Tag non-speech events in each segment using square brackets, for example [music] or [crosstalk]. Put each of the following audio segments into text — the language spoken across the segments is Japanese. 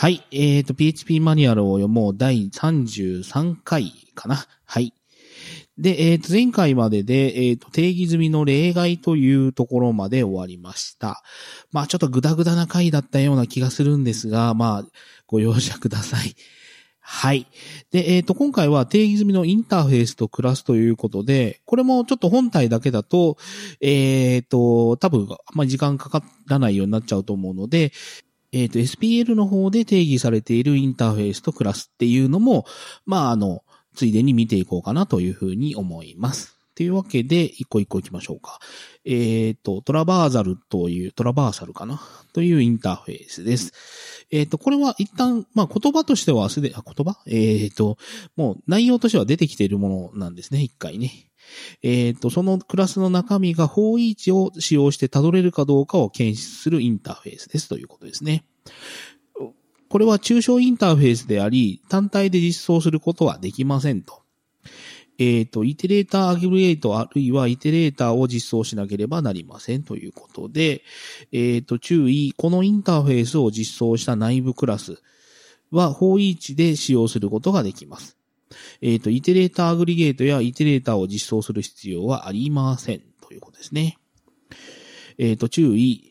はい。えっ、と、PHP マニュアルを読もう第33回かな。はい。で、えっ、と、前回までで、えっ、と、定義済みの例外というところまで終わりました。まあ、ちょっとグダグダな回だったような気がするんですが、まあ、ご容赦ください。はい。で、えっ、と、今回は定義済みのインターフェースとクラスということで、これもちょっと本体だけだと、えっ、と、多分、あんまり時間かからないようになっちゃうと思うので、えっ、と、SPL の方で定義されているインターフェースとクラスっていうのも、まあ、あの、ついでに見ていこうかなというふうに思います。というわけで、一個一個行きましょうか。えっ、と、トラバーザルという、トラバーサルかな？というインターフェースです。えっ、と、これは一旦、まあ、言葉としてはすで、あ、言葉？えっ、と、もう内容としては出てきているものなんですね、一回ね。えっ、と、そのクラスの中身が方位置を使用して辿れるかどうかを検出するインターフェースですということですね。これは抽象インターフェースであり、単体で実装することはできませんと。えっ、と、イテレーターアグリゲートあるいはイテレーターを実装しなければなりませんということで、えっ、と、注意、このインターフェースを実装した内部クラスは方位置で使用することができます。えっ、と、イテレーターアグリゲートやイテレーターを実装する必要はありませんということですね。えっ、と、注意、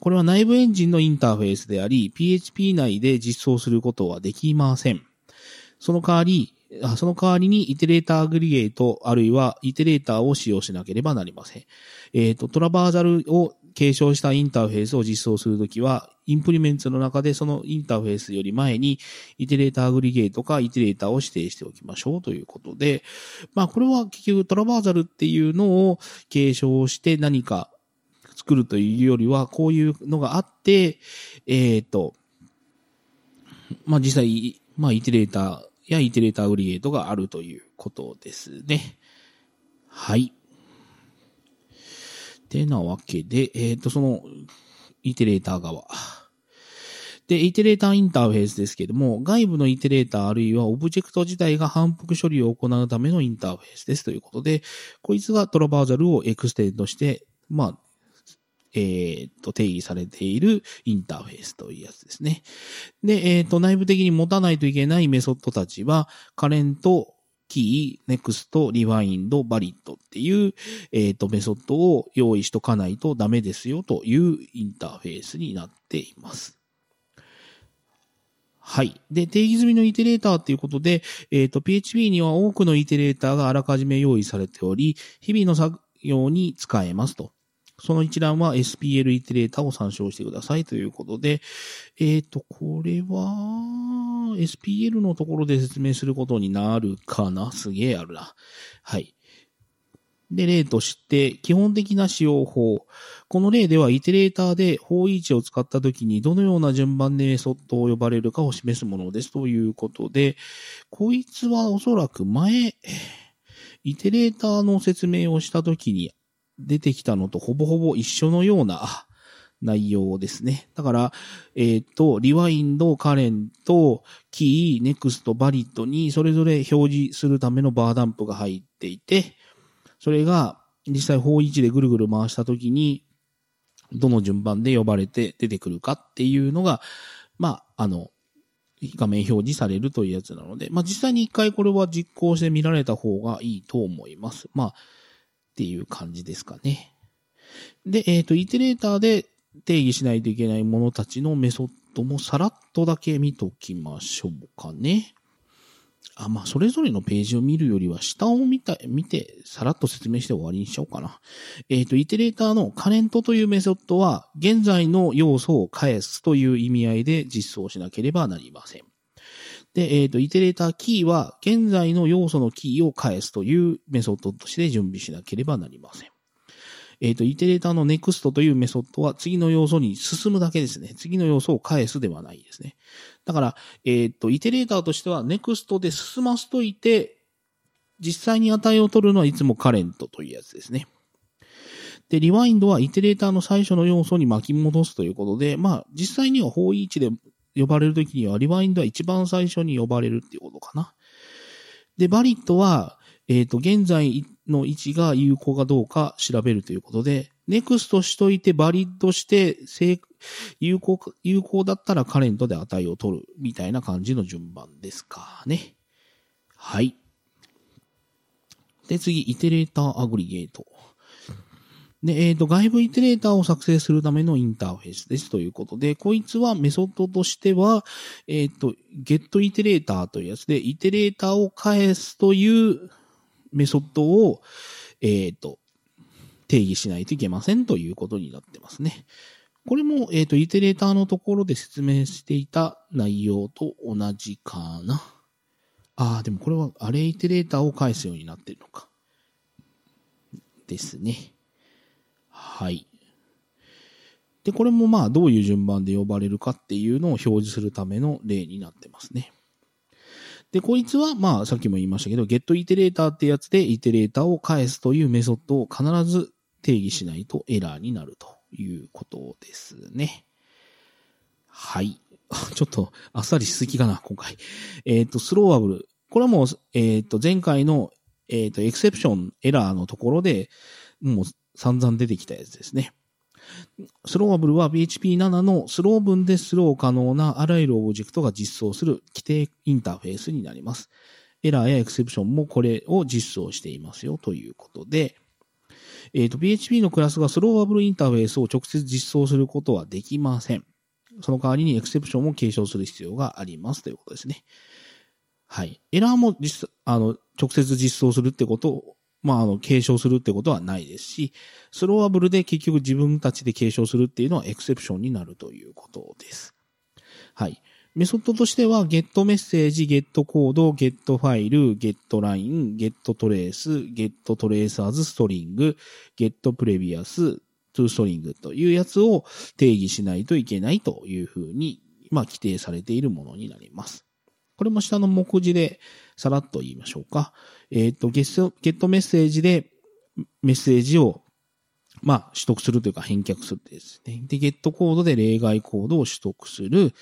これは内部エンジンのインターフェースであり、PHP 内で実装することはできません。その代わり、その代わりにイテレーターアグリゲート、あるいはイテレーターを使用しなければなりません。えっ、と、トラバーザルを継承したインターフェースを実装するときは、インプリメンツの中でそのインターフェースより前に、イテレーターアグリゲートかイテレーターを指定しておきましょうということで、まあこれは結局トラバーザルっていうのを継承して何か作るというよりは、こういうのがあって、えっ、と、まあ実際、まあイテレーターやイテレーターグリゲートがあるということですね。はい。てなわけで、えっ、と、その、イテレーター側。で、イテレーターインターフェースですけども、外部のイテレーターあるいはオブジェクト自体が反復処理を行うためのインターフェースですということで、こいつが Traversable を extend して、まあ、えっ、と、定義されているインターフェースというやつですね。で、えっ、と、内部的に持たないといけないメソッドたちは、 current、key、next、rewind、valid っていう、えっ、と、メソッドを用意しとかないとダメですよというインターフェースになっています。はい。で、定義済みのイテレーターっていうことで、えっ、と、PHP には多くのイテレーターがあらかじめ用意されており、日々の作業に使えますと。その一覧は SPL イテレーターを参照してくださいということで、えっ、と、これは、SPL のところで説明することになるかな？すげえあるな。はい。で、例として、基本的な使用法。この例では、イテレーターで方位置を使ったときに、どのような順番でメソッドを呼ばれるかを示すものですということで、こいつはおそらく前、イテレーターの説明をしたときに出てきたのとほぼほぼ一緒のような内容ですね。だから、えっ、と、リワインド、カレント、キー、ネクスト、バリットにそれぞれ表示するためのバーダンプが入っていて、それが実際方位置でぐるぐる回したときに、どの順番で呼ばれて出てくるかっていうのが、まあ、あの、画面表示されるというやつなので、まあ実際に一回これは実行して見られた方がいいと思います。まあ、っていう感じですかね。で、えっ、と、イテレーターで定義しないといけないものたちのメソッドもさらっとだけ見ときましょうかね。あ、まあ、それぞれのページを見るよりは、下を見た、見て、さらっと説明して終わりにしようかな。えっ、と、イテレーターのカレントというメソッドは、現在の要素を返すという意味合いで実装しなければなりません。で、えっ、と、イテレーターキーは、現在の要素のキーを返すというメソッドとして準備しなければなりません。えっ、と、イテレーターの next というメソッドは次の要素に進むだけですね。次の要素を返すではないですね。だから、えっ、と、イテレーターとしては next で進ませといて、実際に値を取るのはいつもカレントというやつですね。で、リワインドはイテレーターの最初の要素に巻き戻すということで、まあ、実際には方位置で呼ばれるときには、リワインドは一番最初に呼ばれるっていうことかな。で、バリットは、えっ、と、現在の位置が有効かどうか調べるということで、ネクストしといてバリッドして、有効、有効だったらカレントで値を取るみたいな感じの順番ですかね。はい。で、次、イテレーターアグリゲート。で、えっ、ー、と、外部イテレーターを作成するためのインターフェースですということで、こいつはメソッドとしては、えっ、ー、と、ゲットイテレーターというやつで、イテレーターを返すというメソッドを、えっ、ー、と、定義しないといけませんということになってますね。これも、えっ、と、イテレーターのところで説明していた内容と同じかな。ああ、でもこれはアレイテレーターを返すようになってるのか。ですね。はい。で、これもまあどういう順番で呼ばれるかっていうのを表示するための例になってますね。で、こいつはまあさっきも言いましたけど、get イテレーターってやつでイテレーターを返すというメソッドを必ず定義しないとエラーになるということですね。はい。[laughs] ちょっとあっさりしすぎかな、今回。えっ、ー、と、スローワブル。これはもう、えっ、ー、と、前回の、えっ、ー、と、エクセプション、エラーのところで、もう散々出てきたやつですね。 Throwable は PHP7 の throw 文で throw 可能なあらゆるオブジェクトが実装する基底インターフェースになります。エラーや Exception もこれを実装していますよということで、えっ、ー、と、PHP のクラスが Throwable インターフェースを直接実装することはできません。その代わりに Exception を継承する必要がありますということですね。はい。エラーも実、あの、直接実装するってことを、まあ、あの、継承するってことはないですし、 Throwable で結局自分たちで継承するっていうのは Exception になるということです。はい。メソッドとしては、get メッセージ、get コード、get ファイル、get ライン、get トレース、get トレーサーズストリング、get プレビアス、トゥーストリングというやつを定義しないといけないというふうに、まあ、規定されているものになります。これも下の目次でさらっと言いましょうか。えっ、ー、と、ゲット、ゲットメッセージでメッセージをまあ、取得するというか返却するですね。で、ゲットコードで例外コードを取得する。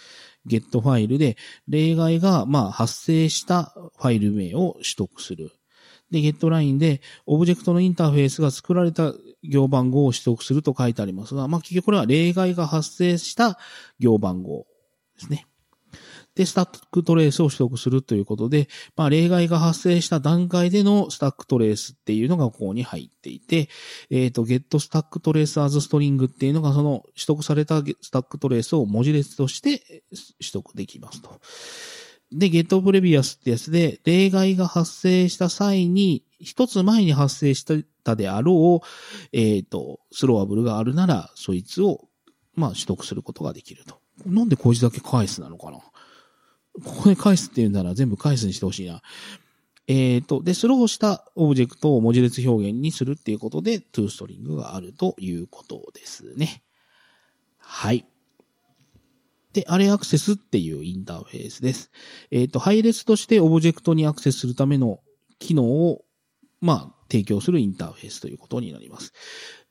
ゲットファイルで例外が、まあ、発生したファイル名を取得する。で、ゲットラインで、オブジェクトのインターフェースが作られた行番号を取得すると書いてありますが、まあ、結局これは例外が発生した行番号ですね。で、スタックトレースを取得するということで、まあ、例外が発生した段階でのスタックトレースっていうのがここに入っていて、えっ、ー、と、get stack trace as string っていうのがその取得されたスタックトレースを文字列として取得できますと。で、get previous ってやつで、例外が発生した際に、一つ前に発生したであろう、えっ、ー、と、 Throwable があるなら、そいつを、まあ、取得することができると。なんでこいつだけ返すなのかなここで返すって言うなら全部返すにしてほしいな。えっ、ー、と、で、 throw したオブジェクトを文字列表現にするっていうことで、 to string があるということですね。はい。で、 array access っていうインターフェースです。えっ、ー、と、配列としてオブジェクトにアクセスするための機能を、まあ、提供するインターフェースということになります。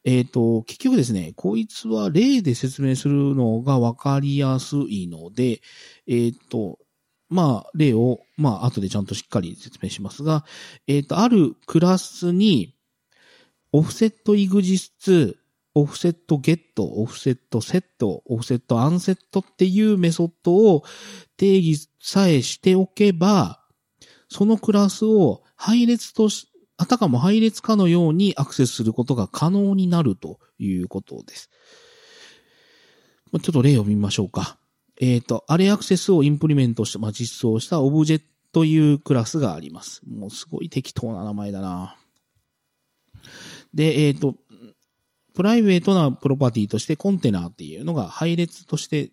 えっ、ー、と、結局ですね、こいつは例で説明するのがわかりやすいので、えっ、と、まあ、例を、まあ、後でちゃんとしっかり説明しますが、えっ、ー、と、あるクラスに、オフセットイグジスツ、オフセットゲット、オフセットセット、オフセットアンセットっていうメソッドを定義さえしておけば、そのクラスを配列とし、あたかも配列かのようにアクセスすることが可能になるということです。ちょっと例を見ましょうか。えっ、ー、と、アレアクセスをインプリメントして、まあ、実装したオブジェというクラスがあります。もうすごい適当な名前だな。で、えっ、ー、と、プライベートなプロパティとしてコンテナっていうのが配列として、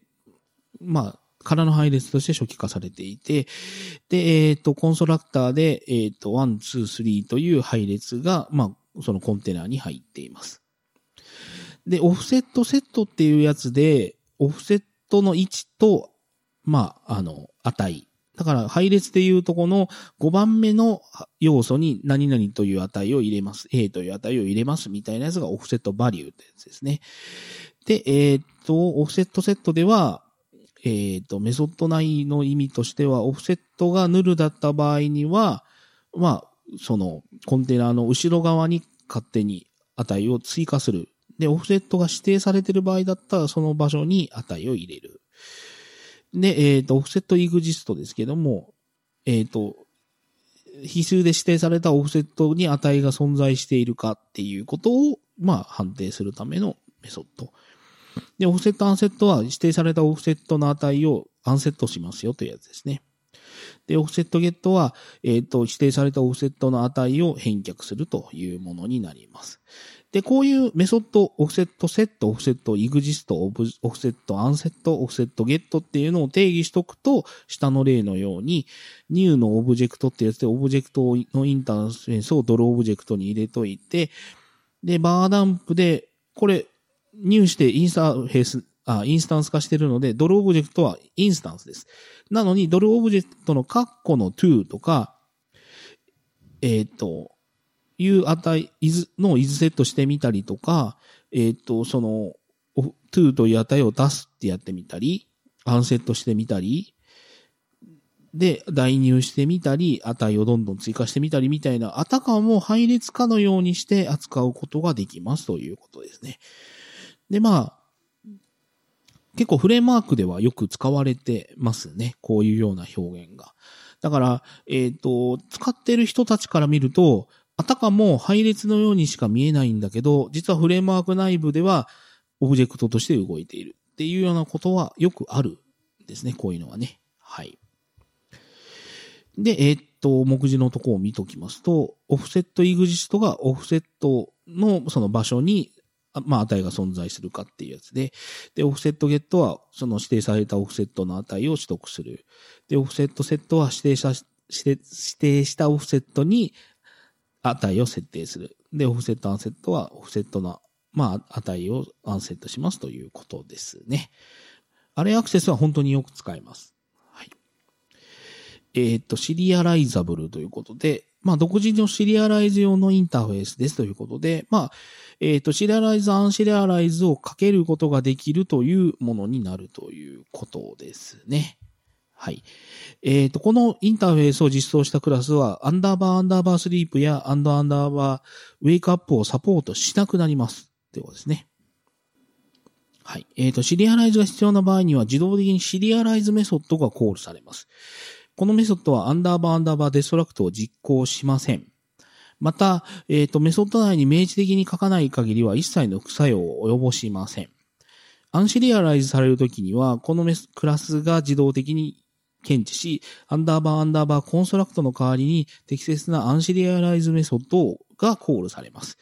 まあ、空の配列として初期化されていて、で、えっ、ー、と、コンソラクターで、えっ、ー、と、1、2、3という配列が、まあ、そのコンテナに入っています。で、オフセットセットっていうやつで、オフセットの位置と、まあ、あの、値。だから、配列でいうとこの5番目の要素に何々という値を入れます。A という値を入れますみたいなやつがオフセットバリューってやつですね。で、えー、っと、オフセットセットでは、えー、っと、メソッド内の意味としては、オフセットがヌルだった場合には、まあ、その、コンテナの後ろ側に勝手に値を追加するで、オフセットが指定されている場合だったら、その場所に値を入れる。で、えっ、ー、と、オフセットイグジストですけども、えっ、ー、と、比数で指定されたオフセットに値が存在しているかっていうことを、まあ、判定するためのメソッド。で、 offset unset は指定されたオフセットの値を unset しますよというやつですね。で、 offset get は、えっ、ー、と、指定されたオフセットの値を返却するというものになります。で、こういうメソッド、 offset set、offset exists、offset unset、offset get っていうのを定義しとくと、下の例のように、 new のオブジェクトってやつで、オブジェクトのインターフェースをドルオブジェクトに入れといて、で、 var dump で、これ、 new してインスタフェース、あ、インスタンス化してるので、ドルオブジェクトはインスタンスです。なのに、ドルオブジェクトのカッコの to とか、えっ、ー、と、いう値、の isset してみたりとか、えっ、ー、と、その、to という値を出すってやってみたり、 unset してみたり、で、代入してみたり、値をどんどん追加してみたりみたいな、あたかも配列化のようにして扱うことができますということですね。で、まあ、結構フレームワークではよく使われてますね。こういうような表現が。だから、えっ、ー、と、使ってる人たちから見ると、あたかも配列のようにしか見えないんだけど、実はフレームワーク内部ではオブジェクトとして動いているっていうようなことはよくあるんですね。こういうのはね。はい。で、えー、っと、目次のとこを見ときますと、オフセットイグジストがオフセットのその場所に、まあ、値が存在するかっていうやつで、で、オフセットゲットは、その指定されたオフセットの値を取得する。で、オフセットセットは指定した、指定したオフセットに値を設定する。で、オフセットアンセットはオフセットの、まあ、値をアンセットしますということですね。アレアクセスは本当によく使います。はい。えっ、ー、と、シリアライザブルということで、まあ、独自のシリアライズ用のインターフェースですということで、まあ、えっ、ー、と、シリアライズ、アンシリアライズをかけることができるというものになるということですね。はい。えっ、ー、と、このインターフェースを実装したクラスは、アンダーバーアンダーバー sleep やアンダーアンダーバー wakeup をサポートしなくなります。ってことですね。はい。えっ、ー、と、シリアライズが必要な場合には自動的にシリアライズメソッドがコールされます。このメソッドはアンダーバーアンダーバー destruct を実行しません。また、えっ、ー、と、メソッド内に明示的に書かない限りは一切の副作用を及ぼしません。アンシリアライズされるときには、このクラスが自動的に検知し、アンダーバーアンダーバー construct の代わりに適切なアンシリアライズメソッドがコールされます。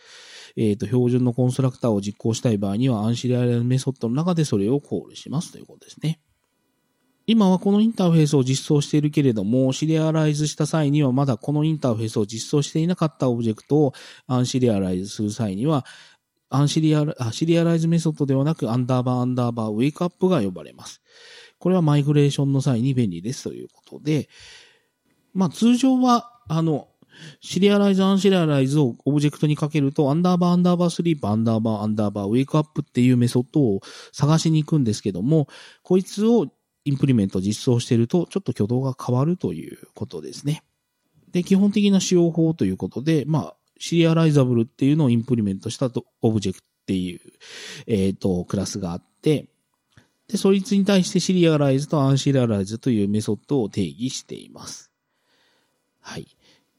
えっ、ー、と、標準のコンストラクターを実行したい場合には、アンシリアライズメソッドの中でそれをコールしますということですね。今はこのインターフェースを実装しているけれども、シリアライズした際にはまだこのインターフェースを実装していなかったオブジェクトをアンシリアライズする際には、アンシリアラ、シリアライズメソッドではなく、アンダーバーアンダーバー wakeup が呼ばれます。これはマイグレーションの際に便利ですということで、まあ通常は、あの、シリアライズ、アンシリアライズをオブジェクトにかけると、アンダーバー、アンダーバー sleep、アンダーバー、アンダーバー、 wakeup っていうメソッドを探しに行くんですけども、こいつを implement 実装してると、ちょっと挙動が変わるということですね。で、基本的な使用法ということで、まあ、 Serializable っていうのを implement したとオブジェクトっていう、えっ、ー、と、クラスがあって、で、そいつに対してシリアライズとアンシリアライズというメソッドを定義しています。はい。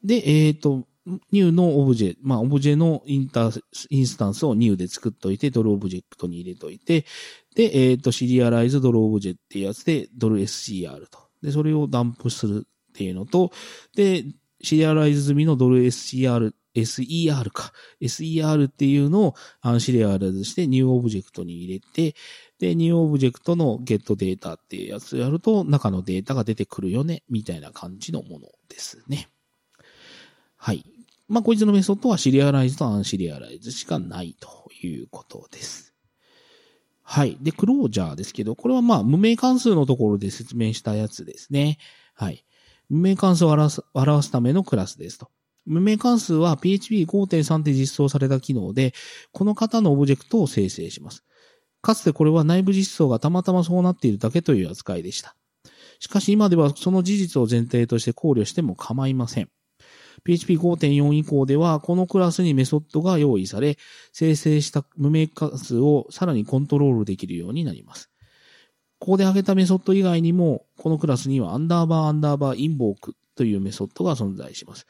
で、えっ、ー、と、 new のオブジェ、まあ、オブジェのインター、インスタンスを new で作っといて、ドルオブジェクトに入れといて、で、えっ、ー、と、シリアライズドルオブジェっていうやつで、ドル SCR と。で、それをダンプするっていうのと、で、シリアライズ済みのドル SCR、SER か。SER っていうのをアンシリアライズして new オブジェクトに入れて、で、 new オブジェクトの get data っていうやつをやると、中のデータが出てくるよね、みたいな感じのものですね。はい。まあ、こいつのメソッドはシリアライズとアンシリアライズしかないということです。はい。で、クロージャーですけど、これはまあ、無名関数のところで説明したやつですね。はい。無名関数を表す表すためのクラスですと。無名関数は PHP5.3 で実装された機能で、この型のオブジェクトを生成します。かつてこれは内部実装がたまたまそうなっているだけという扱いでした。しかし今ではその事実を前提として考慮しても構いません。PHP5.4 以降では、このクラスにメソッドが用意され、生成した無名関数をさらにコントロールできるようになります。ここで挙げたメソッド以外にも、このクラスにはアンダーバーアンダーバー invoke というメソッドが存在します。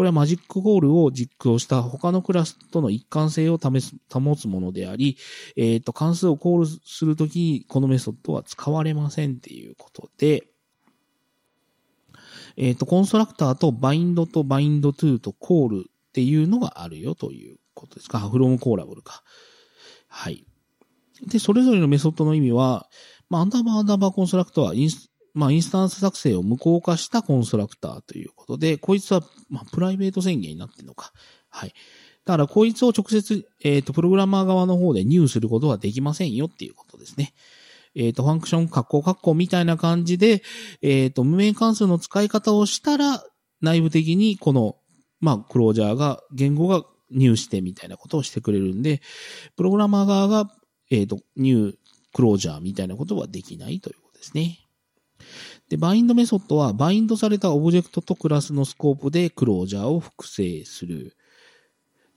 これはマジックコールを実行した他のクラスとの一貫性を試す保つものであり、えっ、ー、と、関数をコールするときにこのメソッドは使われませんっていうことで、えっ、ー、と、コンストラクターと bind と bind to と call っていうのがあるよということですか。 from callable か。はい。で、それぞれのメソッドの意味は、まあ、アンダーバーアンダーバー construct はインス、まあ、インスタンス作成を無効化したコンストラクターということで、こいつは、まあ、 private 宣言になってるのか。はい。だから、こいつを直接、えっ、ー、と、プログラマー側の方で入することはできませんよっていうことですね。えっ、ー、と、 function、カッコカッコみたいな感じで、えっ、ー、と、無名関数の使い方をしたら、内部的にこの、まあ、クロージャーが、言語が入してみたいなことをしてくれるんで、プログラマー側が、えっ、と、 new、クロージャーみたいなことはできないということですね。で、 bind メソッドは、バインドされたオブジェクトとクラスのスコープでクロージャーを複製する。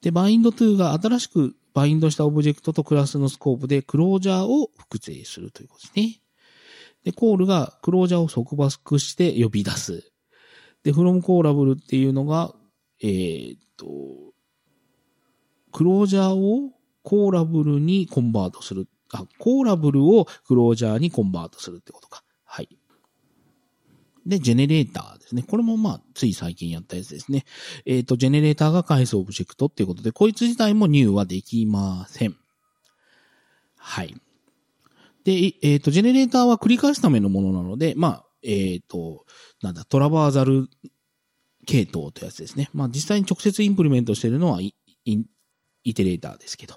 で、 bind to が新しくバインドしたオブジェクトとクラスのスコープでクロージャーを複製するということですね。で、 call がクロージャーを束縛して呼び出す。で、 from callable っていうのが、えー、っと、クロージャーを callable にコンバートする。あ、 callable をクロージャーにコンバートするってことか。で、ジェネレーターですね。これもまあ、つい最近やったやつですね。えっ、ー、と、ジェネレーターが返すオブジェクトっていうことで、こいつ自体も入はできません。はい。で、えっ、ー、と、ジェネレーターは繰り返すためのものなので、まあ、えっ、ー、と、なんだ、 Traversable 系統というやつですね。まあ、実際に直接 implement してるのはイ、イテレーターですけど。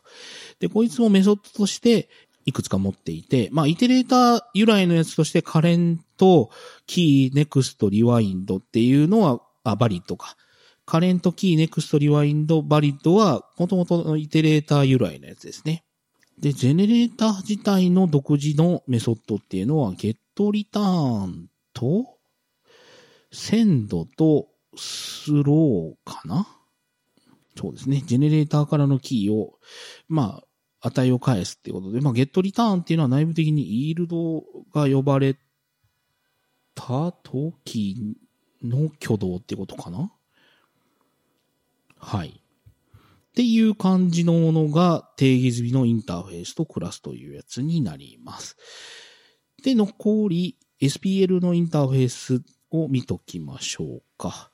で、こいつもメソッドとして、いくつか持っていて、まあ、イテレーター由来のやつとして、 current、key、next、rewind っていうのは、あ、 valid か。 current、key、next、rewind、valid は、もともとのイテレーター由来のやつですね。で、ジェネレーター自体の独自のメソッドっていうのは、 get return と、センドとスローかな？そうですね。ジェネレーターからのキーを、まあ、値を返すっていうことで、まあ、ゲットリターンっていうのは内部的にイールドが呼ばれた時の挙動ってことかなはい。っていう感じのものが定義済みのインターフェースとクラスというやつになります。で、残り SPL のインターフェースを見ときましょうか。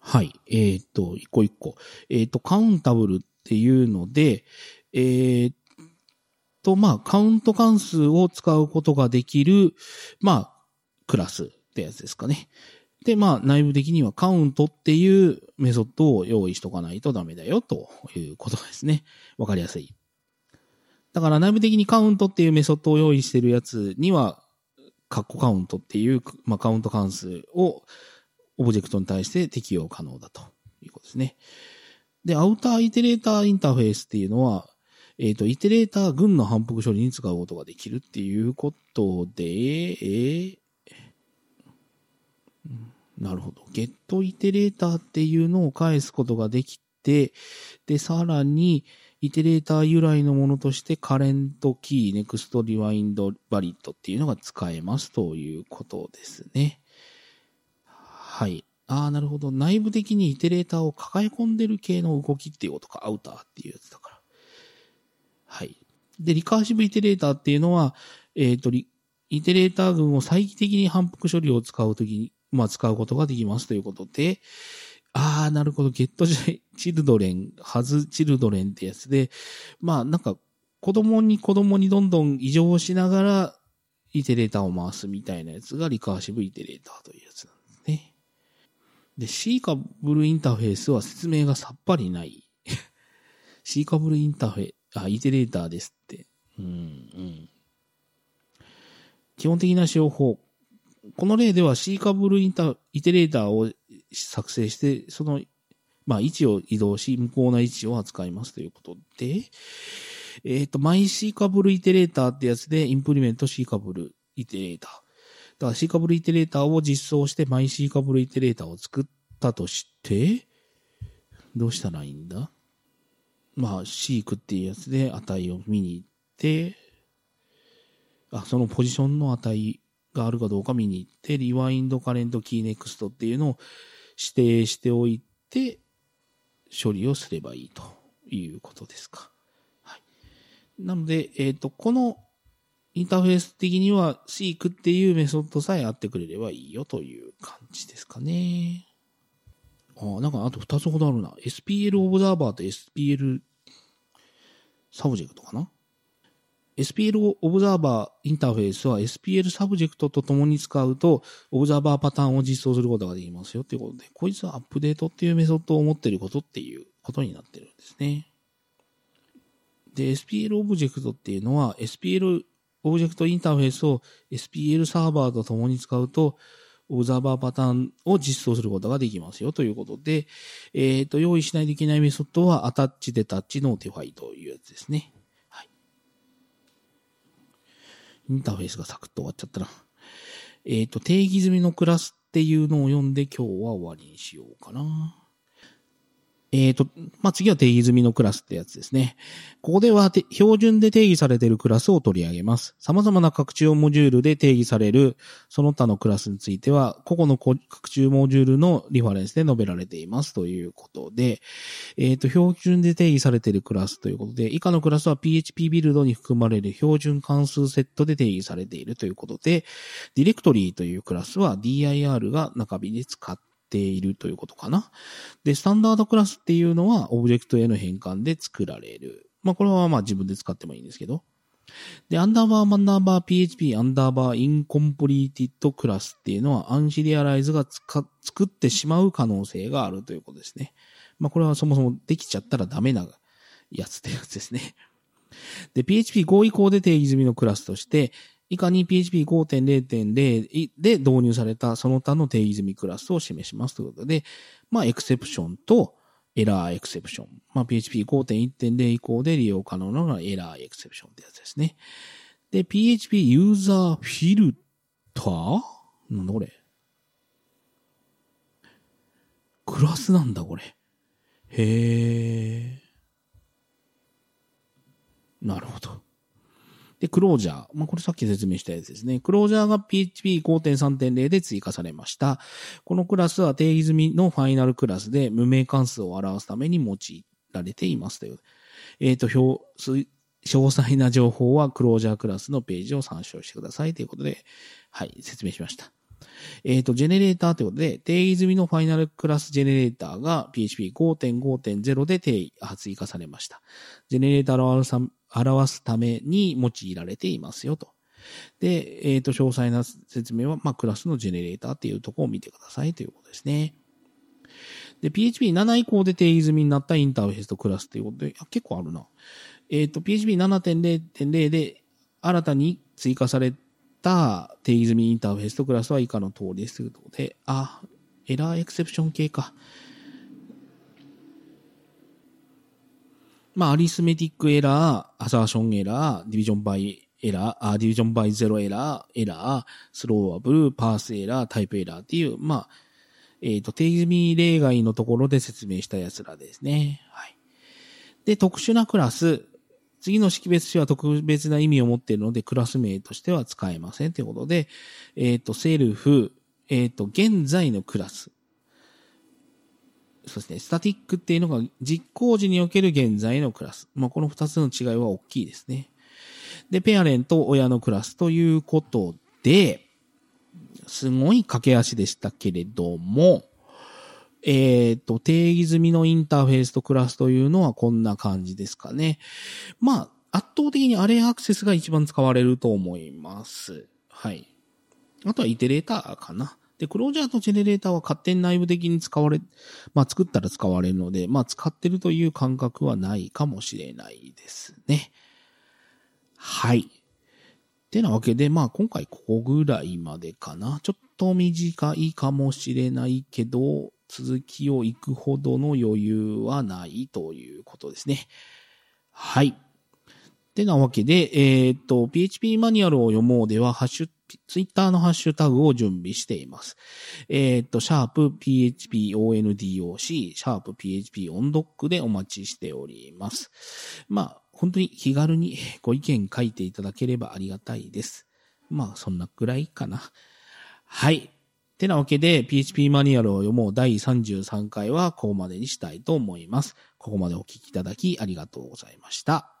はい。えっ、ー、と、一個一個。えっ、ー、と、カウンタブルっていうので、えー、と、まあ、カウント関数を使うことができる、まあ、クラスってやつですかね。で、まあ、内部的にはカウントっていうメソッドを用意しとかないとダメだよということですね。わかりやすい。だから内部的にカウントっていうメソッドを用意してるやつには、カッコカウントっていう、まあ、カウント関数をオブジェクトに対して適用可能だということですね。で、アウターイテレーターインターフェースっていうのは、えっ、ー、と、イテレーター群の反復処理に使うことができるっていうことで、えー、なるほど。ゲットイテレーターっていうのを返すことができて、で、さらに、イテレーター由来のものとして、カレントキー、ネクストリワインドバリットっていうのが使えますということですね。はい。ああ、なるほど。内部的にイテレーターを抱え込んでる系の動きっていうことか、アウターっていうやつだから。はい。で、リカーシブイテレーターっていうのは、えっ、ー、と、イテレーター群を再帰的に反復処理を使うときに、まあ、使うことができますということで、ああ、なるほど、ゲット [laughs] チルドレン、ハズチルドレンってやつで、まあ、なんか、子供に子供にどんどん異常をしながら、イテレーターを回すみたいなやつがリカーシブイテレーターというやつなんですね。で、C カブルインターフェースは説明がさっぱりない。[laughs] C カブルインターフェあ、イテレーターですって。うん、うん。基本的な使用法。この例では C カブルインター、イテレーターを作成して、その、まあ、位置を移動し、無効な位置を扱いますということで、えっ、ー、と、マイ C カブルイテレーターってやつで、インプリメント C カブルイテレーター。だから C カブルイテレーターを実装して、マイ C カブルイテレーターを作っったとして、どうしたらいいんだまあ、seq っていうやつで値を見に行って、あ、そのポジションの値があるかどうか見に行って、 rewind current key next っていうのを指定しておいて、処理をすればいいということですか。はい。なので、えっ、と、このインターフェース的には seek っていうメソッドさえあってくれればいいよという感じですかね。あ、なんかあと2つほどあるな。SPL オブザーバーと SPL subject かな？SPL オブザーバーインターフェースは SPL サブジェクトと共に使うと、オブザーバーパターンを実装することができますよということで、こいつは update っていうメソッドを持ってることっていうことになってるんですね。で、SPL オブジェクトっていうのは、SPL オブジェクトインターフェースを SPL サーバーと共に使うと、オブザーバーパターンを実装することができますよということで、えっ、と、用意しないといけないメソッドは、 attach、detach、notify というやつですね。はい。インターフェースがサクッと終わっちゃったな。えっ、と、定義済みのクラスっていうのを読んで今日は終わりにしようかな。えっ、と、まあ、次は定義済みのクラスってやつですね。ここでは標準で定義されているクラスを取り上げます。様々な拡張モジュールで定義されるその他のクラスについては、個々の拡張モジュールのリファレンスで述べられていますということで、えっ、と、標準で定義されているクラスということで、以下のクラスは PHP ビルドに含まれる標準関数セットで定義されているということで、 directory というクラスは dir が中身で使ってているということかな。で、 standard class っていうのはオブジェクトへの変換で作られる。まあ、これはまあ自分で使ってもいいんですけど。で、アンダーバーマンダーバー PHP アンダーバーインコンプリーティッドクラスっていうのは unserialize がつか作ってしまう可能性があるということですね。まあ、これはそもそもできちゃったらダメなやつってやつですね。で、PHP5 以降で定義済みのクラスとして、以下に PHP5.0.0 で導入されたその他の定義済みクラスを示しますということで、まあ、エクセプションとエラーエクセプション。まあ、PHP5.1.0 以降で利用可能なのがエラーエクセプションってやつですね。で、PHP ユーザーフィルター？なんだこれ。クラスなんだこれ。へー。なるほど。で、クロージャー。まあ、これさっき説明したやつですね。クロージャーが PHP5.3.0 で追加されました。このクラスは定義済みのファイナルクラスで無名関数を表すために用いられていますという。えっ、と、表、詳細な情報はクロージャークラスのページを参照してくださいということで、はい、説明しました。えっ、と、ジェネレーターということで、定義済みのファイナルクラスジェネレーターが PHP5.5.0 で定義、追加されました。ジェネレーターを表すために用いられていますよと。で、えっ、と、詳細な説明は、まあ、クラスのジェネレーターっていうとこを見てくださいということですね。で、PHP7 以降で定義済みになったインターフェースとクラスということで、あ結構あるな。えっ、と、PHP7.0.0 で新たに追加された定義済みインターフェースとクラスは以下の通りですということで、あ、 error exception 系か。まあ、 arithmetic error、assertion error、division by error、あ division by zero error、error、throwable、parse error、type error っていう、まあ、えっ、と、定義例外のところで説明したやつらですね。はい。で、特殊なクラス。次の識別詞は特別な意味を持っているので、クラス名としては使えませんということで、えっ、と、セルフ、えっ、と、現在のクラス。そうですね。スタティックっていうのが実行時における現在のクラス。まあ、この二つの違いは大きいですね。で、ペアレント、親のクラスということで、すごい駆け足でしたけれども、えっ、と、定義済みのインターフェースとクラスというのはこんな感じですかね。まあ、圧倒的にアレアクセスが一番使われると思います。はい。あとはイテレーターかな。で、クロージャーとジェネレーターは勝手に内部的に使われ、まあ作ったら使われるので、まあ使ってるという感覚はないかもしれないですね。はい。てなわけで、まあ今回ここぐらいまでかな。ちょっと短いかもしれないけど、続きを行くほどの余裕はないということですね。はい。てなわけで、えーっと、PHP マニュアルを読もうでは、ハッシュ、ツイッターのハッシュタグを準備しています。えーっと、シャープ PHPONDOC、シャープ PHPONDOC でお待ちしております。まあ、本当に気軽に [laughs] ご意見書いていただければありがたいです。まあ、そんなくらいかな。はい。てなわけで、PHP マニュアルを読もう第33回はここまでにしたいと思います。ここまでお聞きいただきありがとうございました。